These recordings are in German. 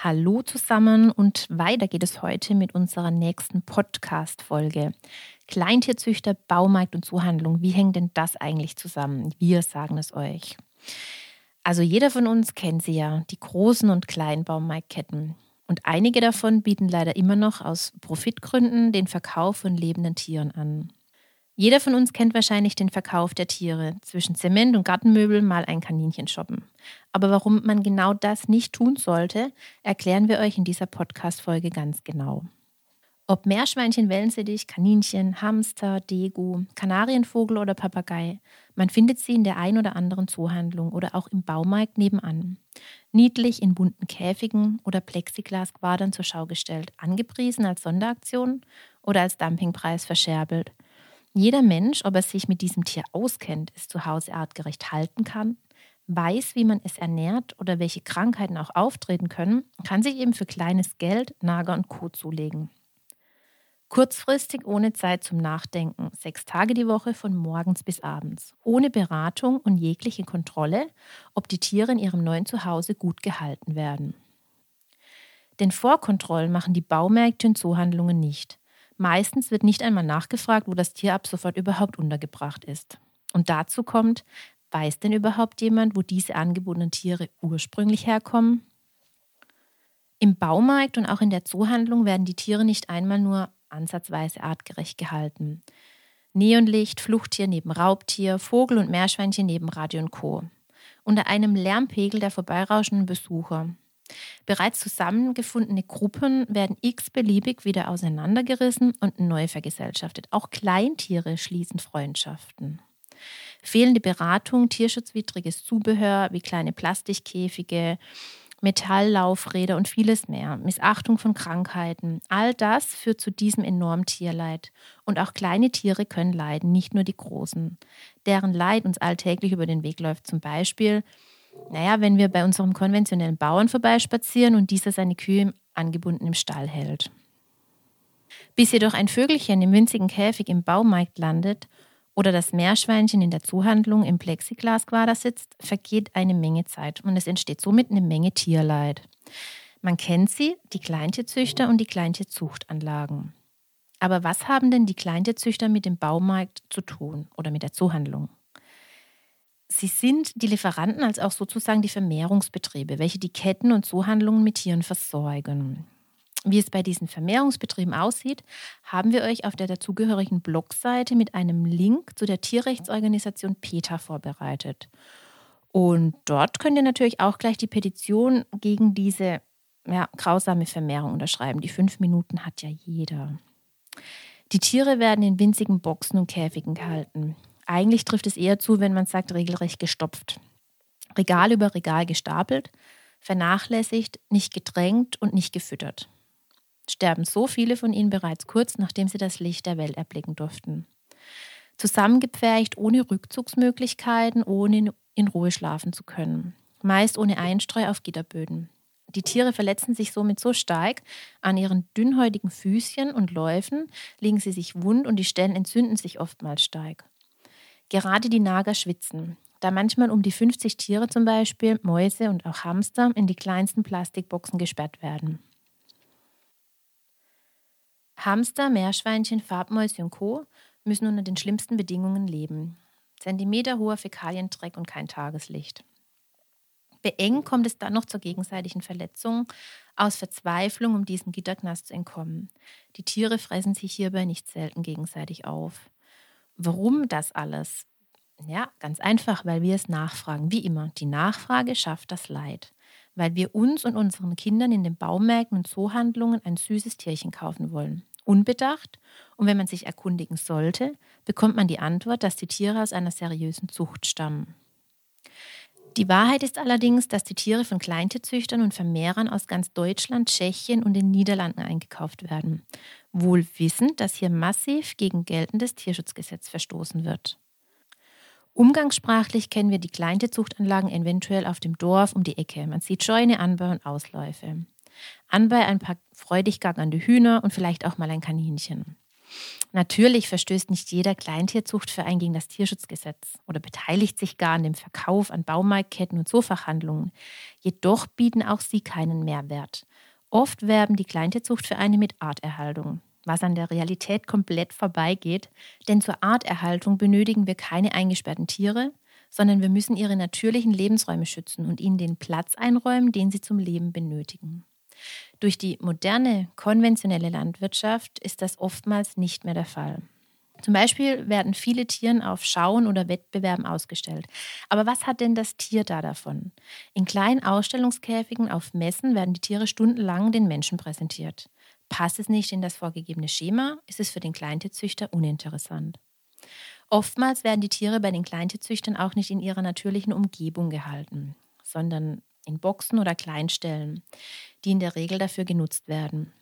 Hallo zusammen und weiter geht es heute mit unserer nächsten Podcast-Folge. Kleintierzüchter, Baumarkt und Zuhandlung, wie hängt denn das eigentlich zusammen? Wir sagen es euch. Also jeder von uns kennt sie ja, die großen und kleinen Baumarktketten. Und einige davon bieten leider immer noch aus Profitgründen den Verkauf von lebenden Tieren an. Jeder von uns kennt wahrscheinlich den Verkauf der Tiere. Zwischen Zement und Gartenmöbel mal ein Kaninchen shoppen. Aber warum man genau das nicht tun sollte, erklären wir euch in dieser Podcast-Folge ganz genau. Ob Meerschweinchen, Wellensittich, Kaninchen, Hamster, Degu, Kanarienvogel oder Papagei, man findet sie in der ein oder anderen Zoohandlung oder auch im Baumarkt nebenan. Niedlich in bunten Käfigen oder Plexiglasquadern zur Schau gestellt, angepriesen als Sonderaktion oder als Dumpingpreis verscherbelt – jeder Mensch, ob er sich mit diesem Tier auskennt, es zu Hause artgerecht halten kann, weiß, wie man es ernährt oder welche Krankheiten auch auftreten können, kann sich eben für kleines Geld Nager und Co. zulegen. Kurzfristig, ohne Zeit zum Nachdenken, sechs Tage die Woche von morgens bis abends, ohne Beratung und jegliche Kontrolle, ob die Tiere in ihrem neuen Zuhause gut gehalten werden. Denn Vorkontrollen machen die Baumärkte und Zoohandlungen nicht. Meistens wird nicht einmal nachgefragt, wo das Tier ab sofort überhaupt untergebracht ist. Und dazu kommt, weiß denn überhaupt jemand, wo diese angebotenen Tiere ursprünglich herkommen? Im Baumarkt und auch in der Zoohandlung werden die Tiere nicht einmal nur ansatzweise artgerecht gehalten. Neonlicht, Fluchttier neben Raubtier, Vogel und Meerschweinchen neben Radio und Co. Unter einem Lärmpegel der vorbeirauschenden Besucher. Bereits zusammengefundene Gruppen werden x-beliebig wieder auseinandergerissen und neu vergesellschaftet. Auch Kleintiere schließen Freundschaften. Fehlende Beratung, tierschutzwidriges Zubehör wie kleine Plastikkäfige, Metalllaufräder und vieles mehr, Missachtung von Krankheiten, all das führt zu diesem enormen Tierleid. Und auch kleine Tiere können leiden, nicht nur die großen. Deren Leid uns alltäglich über den Weg läuft, zum Beispiel naja, wenn wir bei unserem konventionellen Bauern vorbeispazieren und dieser seine Kühe angebunden im Stall hält. Bis jedoch ein Vögelchen im winzigen Käfig im Baumarkt landet oder das Meerschweinchen in der Zuhandlung im Plexiglasquader sitzt, vergeht eine Menge Zeit und es entsteht somit eine Menge Tierleid. Man kennt sie, die Kleintierzüchter und die Kleintierzuchtanlagen. Aber was haben denn die Kleintierzüchter mit dem Baumarkt zu tun oder mit der Zuhandlung? Sie sind die Lieferanten als auch sozusagen die Vermehrungsbetriebe, welche die Ketten und Zoohandlungen mit Tieren versorgen. Wie es bei diesen Vermehrungsbetrieben aussieht, haben wir euch auf der dazugehörigen Blogseite mit einem Link zu der Tierrechtsorganisation PETA vorbereitet. Und dort könnt ihr natürlich auch gleich die Petition gegen diese ja, grausame Vermehrung unterschreiben. Die fünf Minuten hat ja jeder. Die Tiere werden in winzigen Boxen und Käfigen gehalten. Eigentlich trifft es eher zu, wenn man sagt, regelrecht gestopft. Regal über Regal gestapelt, vernachlässigt, nicht gedrängt und nicht gefüttert. Sterben so viele von ihnen bereits kurz, nachdem sie das Licht der Welt erblicken durften. Zusammengepfercht, ohne Rückzugsmöglichkeiten, ohne in Ruhe schlafen zu können. Meist ohne Einstreu auf Gitterböden. Die Tiere verletzen sich somit so stark an ihren dünnhäutigen Füßchen und Läufen, legen sie sich wund und die Stellen entzünden sich oftmals stark. Gerade die Nager schwitzen, da manchmal um die 50 Tiere zum Beispiel, Mäuse und auch Hamster in die kleinsten Plastikboxen gesperrt werden. Hamster, Meerschweinchen, Farbmäuse und Co. müssen unter den schlimmsten Bedingungen leben. Zentimeterhoher Fäkaliendreck und kein Tageslicht. Beengt kommt es dann noch zur gegenseitigen Verletzung aus Verzweiflung, um diesem Gitterknast zu entkommen. Die Tiere fressen sich hierbei nicht selten gegenseitig auf. Warum das alles? Ja, ganz einfach, weil wir es nachfragen. Wie immer, die Nachfrage schafft das Leid. weil wir uns und unseren Kindern in den Baumärkten und Zoohandlungen ein süßes Tierchen kaufen wollen. Unbedacht und wenn man sich erkundigen sollte, bekommt man die Antwort, dass die Tiere aus einer seriösen Zucht stammen. Die Wahrheit ist allerdings, dass die Tiere von Kleintierzüchtern und Vermehrern aus ganz Deutschland, Tschechien und den Niederlanden eingekauft werden, wohl wissend, dass hier massiv gegen geltendes Tierschutzgesetz verstoßen wird. Umgangssprachlich kennen wir die Kleintierzuchtanlagen eventuell auf dem Dorf um die Ecke. Man sieht Scheune, Anbau und Ausläufe. Anbei ein paar freudig gackernde Hühner und vielleicht auch mal ein Kaninchen. Natürlich verstößt nicht jeder Kleintierzuchtverein gegen das Tierschutzgesetz oder beteiligt sich gar an dem Verkauf an Baumarktketten und Zoofachhandlungen. Jedoch bieten auch sie keinen Mehrwert. Oft werben die Kleintierzuchtvereine mit Arterhaltung, was an der Realität komplett vorbeigeht, denn zur Arterhaltung benötigen wir keine eingesperrten Tiere, sondern wir müssen ihre natürlichen Lebensräume schützen und ihnen den Platz einräumen, den sie zum Leben benötigen. Durch die moderne, konventionelle Landwirtschaft ist das oftmals nicht mehr der Fall. Zum Beispiel werden viele Tiere auf Schauen oder Wettbewerben ausgestellt. Aber was hat denn das Tier da davon? In kleinen Ausstellungskäfigen auf Messen werden die Tiere stundenlang den Menschen präsentiert. Passt es nicht in das vorgegebene Schema, ist es für den Kleintierzüchter uninteressant. Oftmals werden die Tiere bei den Kleintierzüchtern auch nicht in ihrer natürlichen Umgebung gehalten, sondern in Boxen oder Kleinstellen, die in der Regel dafür genutzt werden.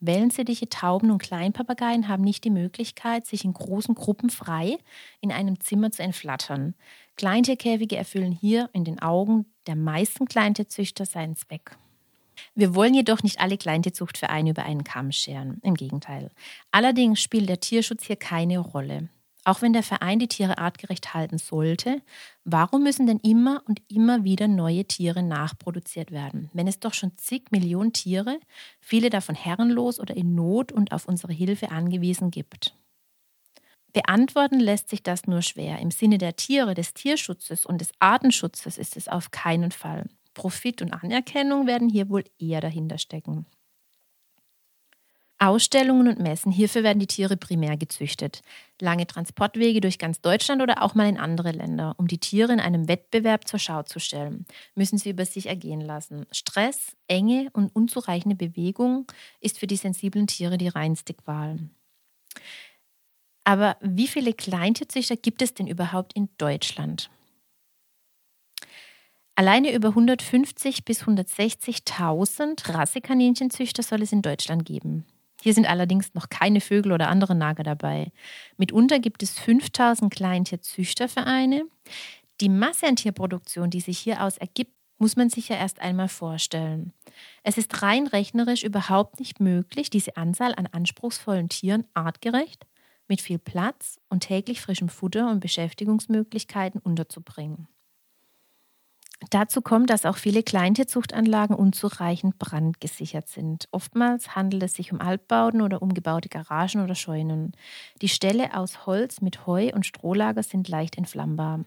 Wellensittiche, Tauben und Kleinpapageien haben nicht die Möglichkeit, sich in großen Gruppen frei in einem Zimmer zu entflattern. Kleintierkäfige erfüllen hier in den Augen der meisten Kleintierzüchter seinen Zweck. Wir wollen jedoch nicht alle Kleintierzuchtvereine über einen Kamm scheren. Im Gegenteil. Allerdings spielt der Tierschutz hier keine Rolle. Auch wenn der Verein die Tiere artgerecht halten sollte, warum müssen denn immer und immer wieder neue Tiere nachproduziert werden, wenn es doch schon zig Millionen Tiere, viele davon herrenlos oder in Not und auf unsere Hilfe angewiesen gibt? Beantworten lässt sich das nur schwer. Im Sinne der Tiere, des Tierschutzes und des Artenschutzes ist es auf keinen Fall. Profit und Anerkennung werden hier wohl eher dahinter stecken. Ausstellungen und Messen. Hierfür werden die Tiere primär gezüchtet. Lange Transportwege durch ganz Deutschland oder auch mal in andere Länder, um die Tiere in einem Wettbewerb zur Schau zu stellen, müssen sie über sich ergehen lassen. Stress, Enge und unzureichende Bewegung ist für die sensiblen Tiere die reinste Qual. Aber wie viele Kleintierzüchter gibt es denn überhaupt in Deutschland? Alleine über 150 bis 160.000 Rassekaninchenzüchter soll es in Deutschland geben. Hier sind allerdings noch keine Vögel oder andere Nager dabei. Mitunter gibt es 5000 Kleintierzüchtervereine. Die Masse an Tierproduktion, die sich hieraus ergibt, muss man sich ja erst einmal vorstellen. Es ist rein rechnerisch überhaupt nicht möglich, diese Anzahl an anspruchsvollen Tieren artgerecht, mit viel Platz und täglich frischem Futter und Beschäftigungsmöglichkeiten unterzubringen. Dazu kommt, dass auch viele Kleintierzuchtanlagen unzureichend brandgesichert sind. Oftmals handelt es sich um Altbauten oder umgebaute Garagen oder Scheunen. Die Ställe aus Holz mit Heu und Strohlager sind leicht entflammbar.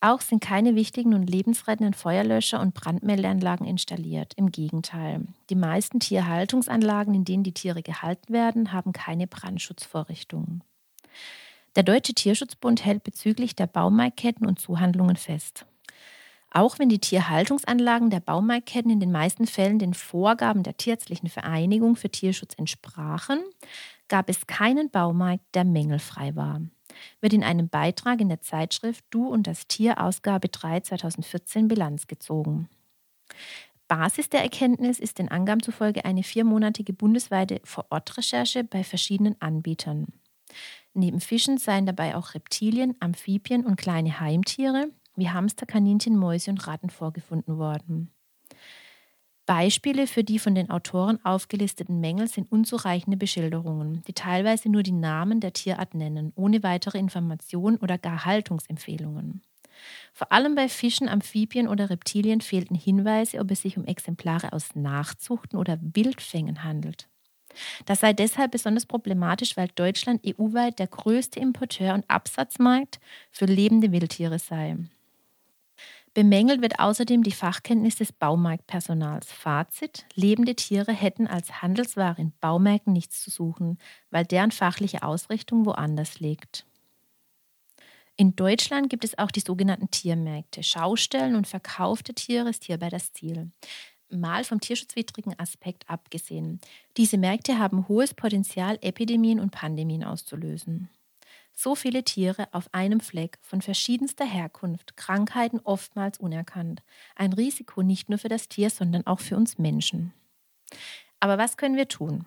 Auch sind keine wichtigen und lebensrettenden Feuerlöscher und Brandmeldeanlagen installiert. Im Gegenteil. Die meisten Tierhaltungsanlagen, in denen die Tiere gehalten werden, haben keine Brandschutzvorrichtungen. Der Deutsche Tierschutzbund hält bezüglich der Baumarktketten und Zuhandlungen fest. Auch wenn die Tierhaltungsanlagen der Baumarktketten in den meisten Fällen den Vorgaben der Tierärztlichen Vereinigung für Tierschutz entsprachen, gab es keinen Baumarkt, der mängelfrei war. Wird in einem Beitrag in der Zeitschrift Du und das Tier Ausgabe 3 2014 Bilanz gezogen. Basis der Erkenntnis ist den Angaben zufolge eine viermonatige bundesweite Vorortrecherche bei verschiedenen Anbietern. Neben Fischen seien dabei auch Reptilien, Amphibien und kleine Heimtiere wie Hamster, Kaninchen, Mäuse und Ratten vorgefunden worden. Beispiele für die von den Autoren aufgelisteten Mängel sind unzureichende Beschilderungen, die teilweise nur die Namen der Tierart nennen, ohne weitere Informationen oder gar Haltungsempfehlungen. Vor allem bei Fischen, Amphibien oder Reptilien fehlten Hinweise, ob es sich um Exemplare aus Nachzuchten oder Wildfängen handelt. Das sei deshalb besonders problematisch, weil Deutschland EU-weit der größte Importeur und Absatzmarkt für lebende Wildtiere sei. Bemängelt wird außerdem die Fachkenntnis des Baumarktpersonals. Fazit: Lebende Tiere hätten als Handelsware in Baumärkten nichts zu suchen, weil deren fachliche Ausrichtung woanders liegt. In Deutschland gibt es auch die sogenannten Tiermärkte. Schaustellen und Verkauf der Tiere ist hierbei das Ziel. Mal vom tierschutzwidrigen Aspekt abgesehen. Diese Märkte haben hohes Potenzial, Epidemien und Pandemien auszulösen. So viele Tiere auf einem Fleck von verschiedenster Herkunft, Krankheiten oftmals unerkannt. Ein Risiko nicht nur für das Tier, sondern auch für uns Menschen. Aber was können wir tun?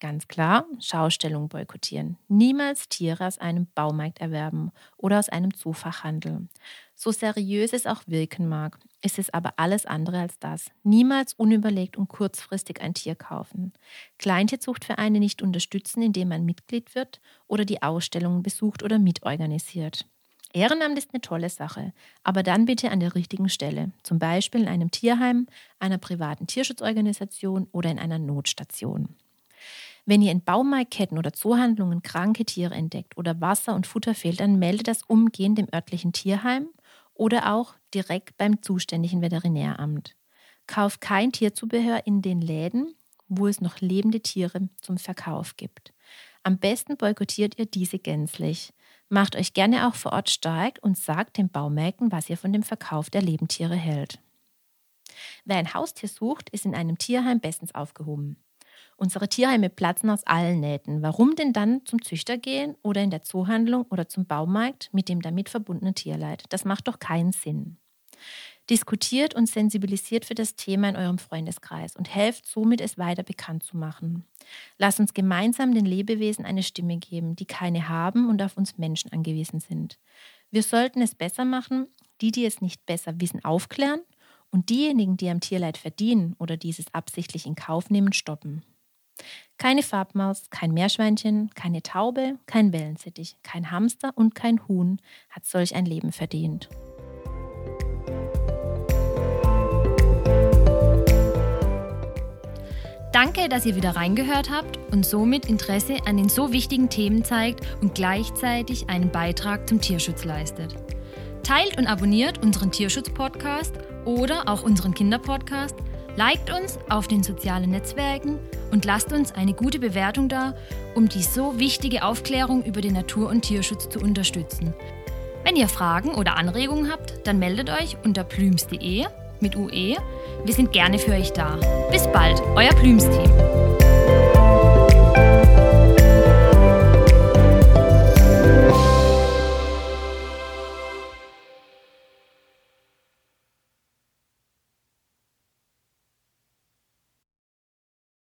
Ganz klar, Schaustellung boykottieren. Niemals Tiere aus einem Baumarkt erwerben oder aus einem Zufachhandel. So seriös es auch wirken mag, ist es aber alles andere als das. Niemals unüberlegt und kurzfristig ein Tier kaufen. Kleintierzuchtvereine nicht unterstützen, indem man Mitglied wird oder die Ausstellungen besucht oder mitorganisiert. Ehrenamt ist eine tolle Sache, aber dann bitte an der richtigen Stelle, zum Beispiel in einem Tierheim, einer privaten Tierschutzorganisation oder in einer Notstation. Wenn ihr in Baumarktketten oder Zoohandlungen kranke Tiere entdeckt oder Wasser und Futter fehlt, dann meldet das umgehend dem örtlichen Tierheim oder auch direkt beim zuständigen Veterinäramt. Kauft kein Tierzubehör in den Läden, wo es noch lebende Tiere zum Verkauf gibt. Am besten boykottiert ihr diese gänzlich. Macht euch gerne auch vor Ort stark und sagt den Baumärkten, was ihr von dem Verkauf der Lebendtiere hält. Wer ein Haustier sucht, ist in einem Tierheim bestens aufgehoben. Unsere Tierheime platzen aus allen Nähten. Warum denn dann zum Züchter gehen oder in der Zoohandlung oder zum Baumarkt mit dem damit verbundenen Tierleid? Das macht doch keinen Sinn. Diskutiert und sensibilisiert für das Thema in eurem Freundeskreis und helft somit, es weiter bekannt zu machen. Lasst uns gemeinsam den Lebewesen eine Stimme geben, die keine haben und auf uns Menschen angewiesen sind. Wir sollten es besser machen, die, die es nicht besser wissen, aufklären und diejenigen, die am Tierleid verdienen oder dieses absichtlich in Kauf nehmen, stoppen. Keine Farbmaus, kein Meerschweinchen, keine Taube, kein Wellensittich, kein Hamster und kein Huhn hat solch ein Leben verdient. Danke, dass ihr wieder reingehört habt und somit Interesse an den so wichtigen Themen zeigt und gleichzeitig einen Beitrag zum Tierschutz leistet. Teilt und abonniert unseren Tierschutz-Podcast oder auch unseren Kinderpodcast Liked uns auf den sozialen Netzwerken und lasst uns eine gute Bewertung da, um die so wichtige Aufklärung über den Natur- und Tierschutz zu unterstützen. Wenn ihr Fragen oder Anregungen habt, dann meldet euch unter plüms.de mit UE. Wir sind gerne für euch da. Bis bald, euer Plüms-Team.